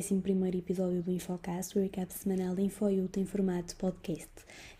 11 episódio do Infocast, o recap semanal da InfoIUT em formato podcast.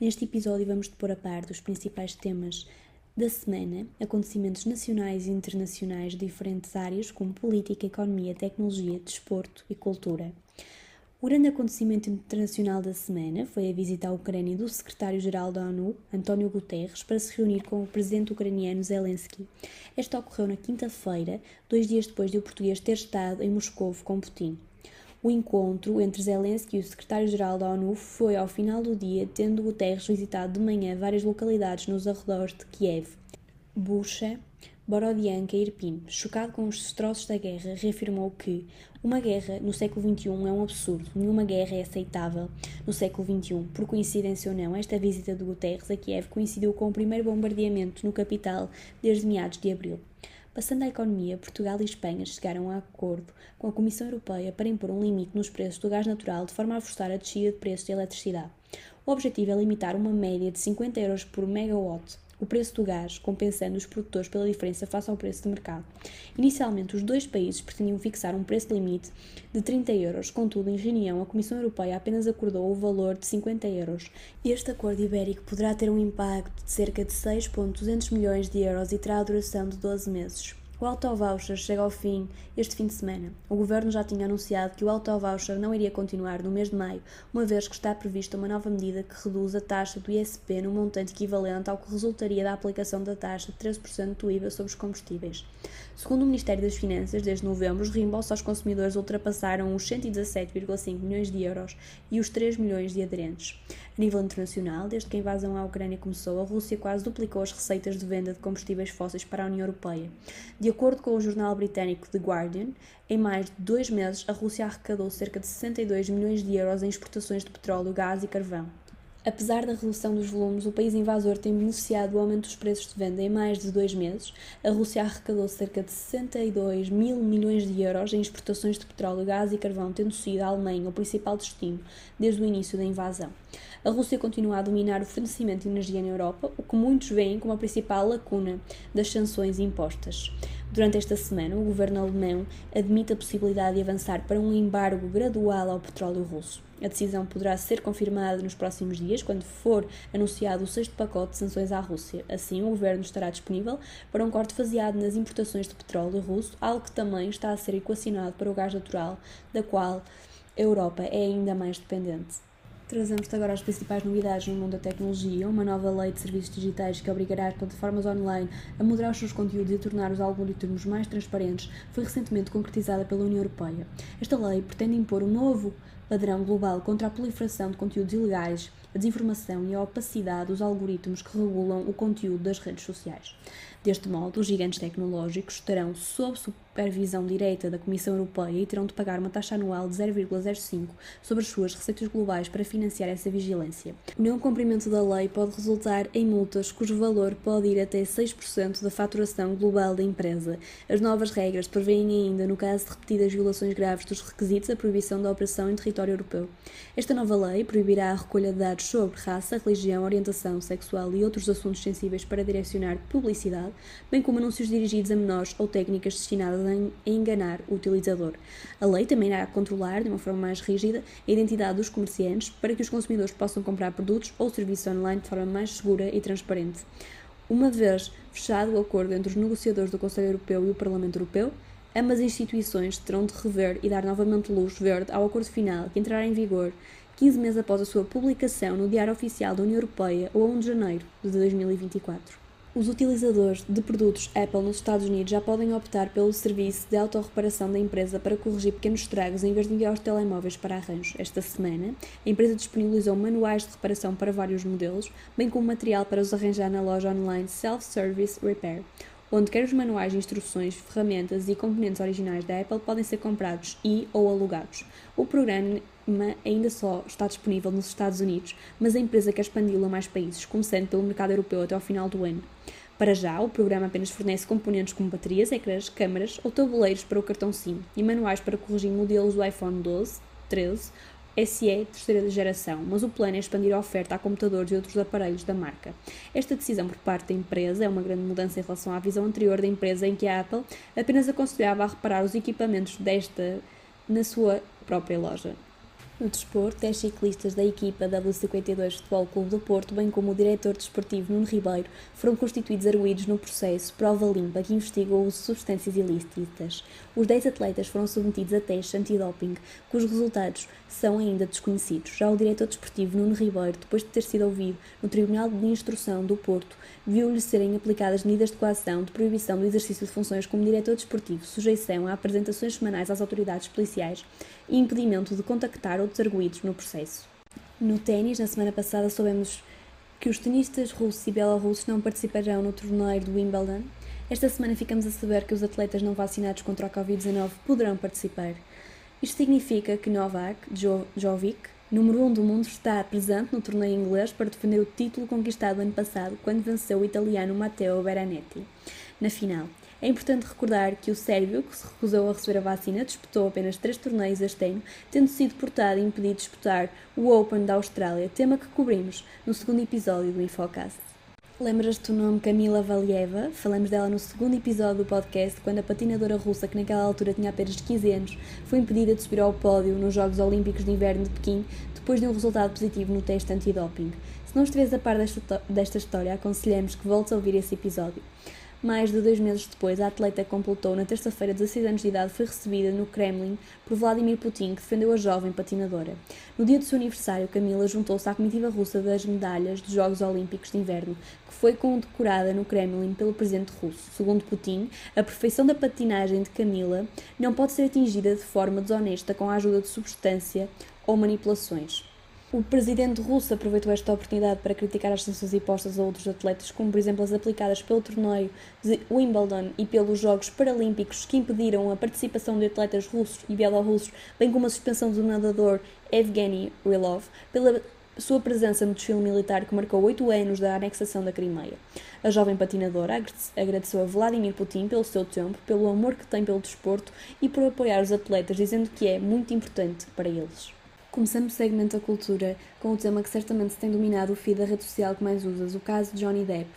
Neste episódio vamos depor a par dos principais temas da semana, acontecimentos nacionais e internacionais de diferentes áreas como política, economia, tecnologia, desporto e cultura. O grande acontecimento internacional da semana foi a visita à Ucrânia do secretário-geral da ONU, António Guterres, para se reunir com o presidente ucraniano Zelensky. Esta ocorreu na quinta-feira, dois dias depois de o português ter estado em Moscou com Putin. O encontro entre Zelensky e o secretário-geral da ONU foi ao final do dia, tendo Guterres visitado de manhã várias localidades nos arredores de Kiev. Bucha, Borodianka e Irpin, chocado com os destroços da guerra, reafirmou que uma guerra no século XXI é um absurdo, nenhuma guerra é aceitável no século XXI. Por coincidência ou não, esta visita de Guterres a Kiev coincidiu com o primeiro bombardeamento no capital desde meados de abril. Passando à economia, Portugal e Espanha chegaram a acordo com a Comissão Europeia para impor um limite nos preços do gás natural de forma a forçar a descida de preços de eletricidade. O objetivo é limitar uma média de 50 euros por megawatt o preço do gás, compensando os produtores pela diferença face ao preço de mercado. Inicialmente, os dois países pretendiam fixar um preço limite de 30 euros, contudo, em reunião, a Comissão Europeia apenas acordou o valor de 50 euros. Este acordo ibérico poderá ter um impacto de cerca de 6,200 milhões de euros e terá a duração de 12 meses. O auto-voucher chega ao fim este fim de semana. O governo já tinha anunciado que o auto-voucher não iria continuar no mês de maio, uma vez que está prevista uma nova medida que reduz a taxa do ISP no montante equivalente ao que resultaria da aplicação da taxa de 13% do IVA sobre os combustíveis. Segundo o Ministério das Finanças, desde novembro, os reembolsos aos consumidores ultrapassaram os 117,5 milhões de euros e os 3 milhões de aderentes. Nível internacional, desde que a invasão à Ucrânia começou, a Rússia quase duplicou as receitas de venda de combustíveis fósseis para a União Europeia. De acordo com o jornal britânico The Guardian, em mais de dois meses, a Rússia arrecadou cerca de 62 milhões de euros em exportações de petróleo, gás e carvão. Apesar da redução dos volumes, o país invasor tem beneficiado do aumento dos preços de venda em mais de dois meses. A Rússia arrecadou cerca de 62 mil milhões de euros em exportações de petróleo, gás e carvão, tendo sido a Alemanha o principal destino desde o início da invasão. A Rússia continua a dominar o fornecimento de energia na Europa, o que muitos veem como a principal lacuna das sanções impostas. Durante esta semana, o governo alemão admite a possibilidade de avançar para um embargo gradual ao petróleo russo. A decisão poderá ser confirmada nos próximos dias, quando for anunciado o sexto pacote de sanções à Rússia. Assim, o governo estará disponível para um corte faseado nas importações de petróleo russo, algo que também está a ser equacionado para o gás natural, da qual a Europa é ainda mais dependente. Trazemos-te agora as principais novidades no mundo da tecnologia. Uma nova lei de serviços digitais que obrigará as plataformas online a moderar os seus conteúdos e tornar os algoritmos mais transparentes foi recentemente concretizada pela União Europeia. Esta lei pretende impor um novo padrão global contra a proliferação de conteúdos ilegais, a desinformação e a opacidade dos algoritmos que regulam o conteúdo das redes sociais. Deste modo, os gigantes tecnológicos estarão sob supervisão direta da Comissão Europeia e terão de pagar uma taxa anual de 0,05 sobre as suas receitas globais para financiar essa vigilância. O não cumprimento da lei pode resultar em multas cujo valor pode ir até 6% da faturação global da empresa. As novas regras prevêem ainda, no caso de repetidas violações graves dos requisitos, a proibição da operação em território europeu. Esta nova lei proibirá a recolha de dados sobre raça, religião, orientação sexual e outros assuntos sensíveis para direcionar publicidade bem como anúncios dirigidos a menores ou técnicas destinadas a enganar o utilizador. A lei também irá controlar, de uma forma mais rígida, a identidade dos comerciantes para que os consumidores possam comprar produtos ou serviços online de forma mais segura e transparente. Uma vez fechado o acordo entre os negociadores do Conselho Europeu e o Parlamento Europeu, ambas instituições terão de rever e dar novamente luz verde ao acordo final que entrará em vigor 15 meses após a sua publicação no Diário Oficial da União Europeia ou a 1 de janeiro de 2024. Os utilizadores de produtos Apple nos Estados Unidos já podem optar pelo serviço de autorreparação da empresa para corrigir pequenos estragos em vez de enviar os telemóveis para arranjo. Esta semana, a empresa disponibilizou manuais de reparação para vários modelos, bem como material para os arranjar na loja online Self-Service Repair, onde quer os manuais instruções, ferramentas e componentes originais da Apple podem ser comprados e ou alugados. O programa ainda só está disponível nos Estados Unidos, mas a empresa quer expandi-lo a mais países, começando pelo mercado europeu até ao final do ano. Para já, o programa apenas fornece componentes como baterias, ecrãs, câmaras ou tabuleiros para o cartão SIM e manuais para corrigir modelos do iPhone 12, 13, SE terceira geração, mas o plano é expandir a oferta a computadores e outros aparelhos da marca. Esta decisão por parte da empresa é uma grande mudança em relação à visão anterior da empresa em que a Apple apenas aconselhava a reparar os equipamentos desta na sua própria loja. No desporto, 10 ciclistas da equipa W52 Futebol Clube do Porto, bem como o diretor desportivo Nuno Ribeiro, foram constituídos arguídos no processo Prova Limpa que investiga o uso de substâncias ilícitas. Os 10 atletas foram submetidos a testes antidoping, cujos resultados são ainda desconhecidos. Já o diretor desportivo Nuno Ribeiro, depois de ter sido ouvido no Tribunal de Instrução do Porto, viu-lhe serem aplicadas medidas de coação de proibição do exercício de funções como diretor desportivo, sujeição a apresentações semanais às autoridades policiais e impedimento de contactar outros arguídos no processo. No ténis, na semana passada soubemos que os tenistas russos e belorussos não participarão no torneio do Wimbledon. Esta semana ficamos a saber que os atletas não vacinados contra a Covid-19 poderão participar. Isto significa que Novak Djokovic, número 1 um do mundo, está presente no torneio inglês para defender o título conquistado ano passado quando venceu o italiano Matteo Beranetti na final. É importante recordar que o sérvio, que se recusou a receber a vacina, disputou apenas três torneios este ano, tendo sido portado e impedido de disputar o Open da Austrália, tema que cobrimos no segundo episódio do Infocast. Lembras-te do nome Camila Valieva? Falamos dela no segundo episódio do podcast, quando a patinadora russa, que naquela altura tinha apenas 15 anos, foi impedida de subir ao pódio nos Jogos Olímpicos de Inverno de Pequim depois de um resultado positivo no teste antidoping. Se não estiveres a par desta, desta história, aconselhamos que voltes a ouvir esse episódio. Mais de dois meses depois, a atleta completou na terça-feira 16 anos de idade foi recebida no Kremlin por Vladimir Putin, que defendeu a jovem patinadora. No dia do seu aniversário, Camila juntou-se à comitiva russa das medalhas dos Jogos Olímpicos de Inverno, que foi condecorada no Kremlin pelo presidente russo. Segundo Putin, a perfeição da patinagem de Camila não pode ser atingida de forma desonesta com a ajuda de substância ou manipulações. O presidente russo aproveitou esta oportunidade para criticar as sanções impostas a outros atletas, como por exemplo as aplicadas pelo torneio de Wimbledon e pelos Jogos Paralímpicos, que impediram a participação de atletas russos e bielorrussos, bem como a suspensão do nadador Evgeny Rilov pela sua presença no desfile militar que marcou oito anos da anexação da Crimeia. A jovem patinadora agradeceu a Vladimir Putin pelo seu tempo, pelo amor que tem pelo desporto e por apoiar os atletas, dizendo que é muito importante para eles. Começamos o segmento da cultura com o tema que certamente tem dominado o feed da rede social que mais usas, o caso de Johnny Depp.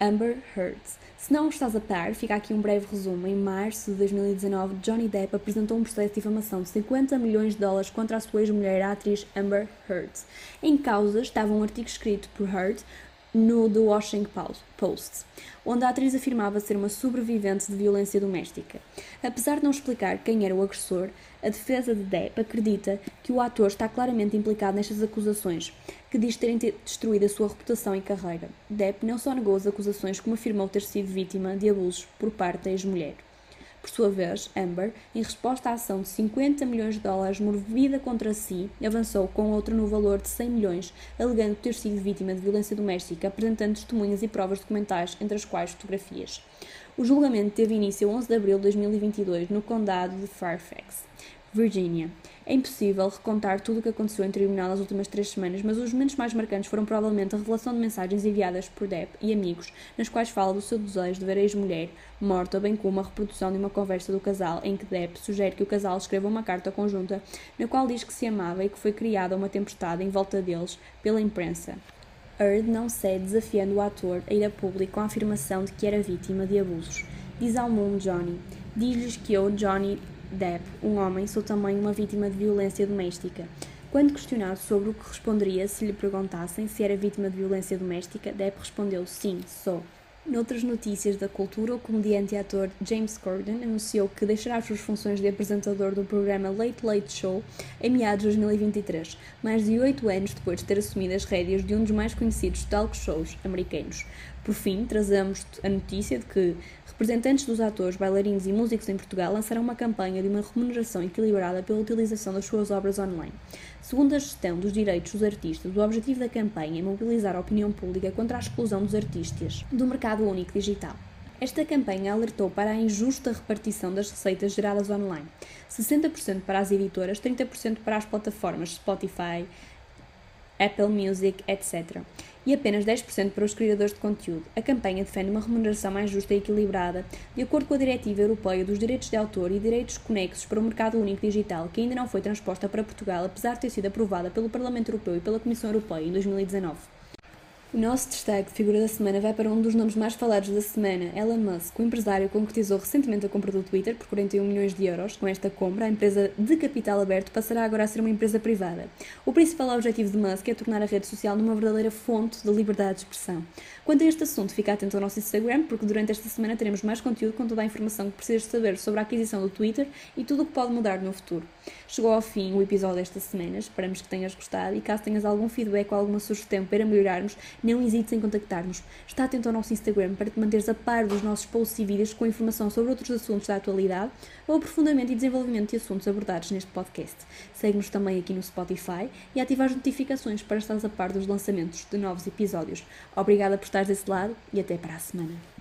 Amber Heard. Se não estás a par, fica aqui um breve resumo. Em março de 2019, Johnny Depp apresentou um processo de difamação de 50 milhões de dólares contra a sua ex-mulher, a atriz Amber Heard. Em causa estava um artigo escrito por Heard no The Washington Post, onde a atriz afirmava ser uma sobrevivente de violência doméstica. Apesar de não explicar quem era o agressor, a defesa de Depp acredita que o ator está claramente implicado nestas acusações, que diz terem destruído a sua reputação e carreira. Depp não só negou as acusações, como afirmou ter sido vítima de abusos por parte da ex-mulher. Por sua vez, Amber, em resposta à ação de 50 milhões de dólares movida contra si, avançou com outro no valor de 100 milhões, alegando ter sido vítima de violência doméstica, apresentando testemunhas e provas documentais, entre as quais fotografias. O julgamento teve início 11 de abril de 2022 no condado de Fairfax. Virginia. É impossível recontar tudo o que aconteceu em tribunal nas últimas três semanas, mas os momentos mais marcantes foram provavelmente a revelação de mensagens enviadas por Depp e amigos, nas quais fala do seu desejo de ver a ex-mulher morta, bem como a reprodução de uma conversa do casal em que Depp sugere que o casal escreva uma carta conjunta na qual diz que se amava e que foi criada uma tempestade em volta deles pela imprensa. Heard não cede desafiando o ator a ir a público com a afirmação de que era vítima de abusos. Diz ao mundo Johnny. Diz-lhes que eu, Johnny, Depp, um homem, sou também uma vítima de violência doméstica. Quando questionado sobre o que responderia se lhe perguntassem se era vítima de violência doméstica, Depp respondeu: Sim, sou. Noutras notícias da cultura, o comediante e ator James Corden anunciou que deixará as suas funções de apresentador do programa Late Late Show em meados de 2023, mais de oito anos depois de ter assumido as rédeas de um dos mais conhecidos talk shows americanos. Por fim, trazemos a notícia de que representantes dos atores, bailarinos e músicos em Portugal lançaram uma campanha de uma remuneração equilibrada pela utilização das suas obras online. Segundo a gestão dos direitos dos artistas, o objetivo da campanha é mobilizar a opinião pública contra a exclusão dos artistas do mercado único digital. Esta campanha alertou para a injusta repartição das receitas geradas online: 60% para as editoras, 30% para as plataformas Spotify, Apple Music, etc e apenas 10% para os criadores de conteúdo. A campanha defende uma remuneração mais justa e equilibrada, de acordo com a Diretiva Europeia dos Direitos de Autor e Direitos Conexos para o Mercado Único Digital, que ainda não foi transposta para Portugal, apesar de ter sido aprovada pelo Parlamento Europeu e pela Comissão Europeia em 2019. O nosso destaque de figura da semana vai para um dos nomes mais falados da semana, Elon Musk. O empresário concretizou recentemente a compra do Twitter por 41 milhões de euros. Com esta compra, a empresa de capital aberto passará agora a ser uma empresa privada. O principal objetivo de Musk é tornar a rede social numa verdadeira fonte de liberdade de expressão. Quanto a este assunto, fica atento ao nosso Instagram, porque durante esta semana teremos mais conteúdo com toda a informação que precisas saber sobre a aquisição do Twitter e tudo o que pode mudar no futuro. Chegou ao fim o episódio desta semana, esperamos que tenhas gostado e caso tenhas algum feedback ou alguma sugestão para melhorarmos, não hesites em contactar-nos. Está atento ao nosso Instagram para te manteres a par dos nossos posts e vídeos com informação sobre outros assuntos da atualidade ou aprofundamento e desenvolvimento de assuntos abordados neste podcast. Segue-nos também aqui no Spotify e ativa as notificações para estares a par dos lançamentos de novos episódios. Obrigada por estares desse lado e até para a semana.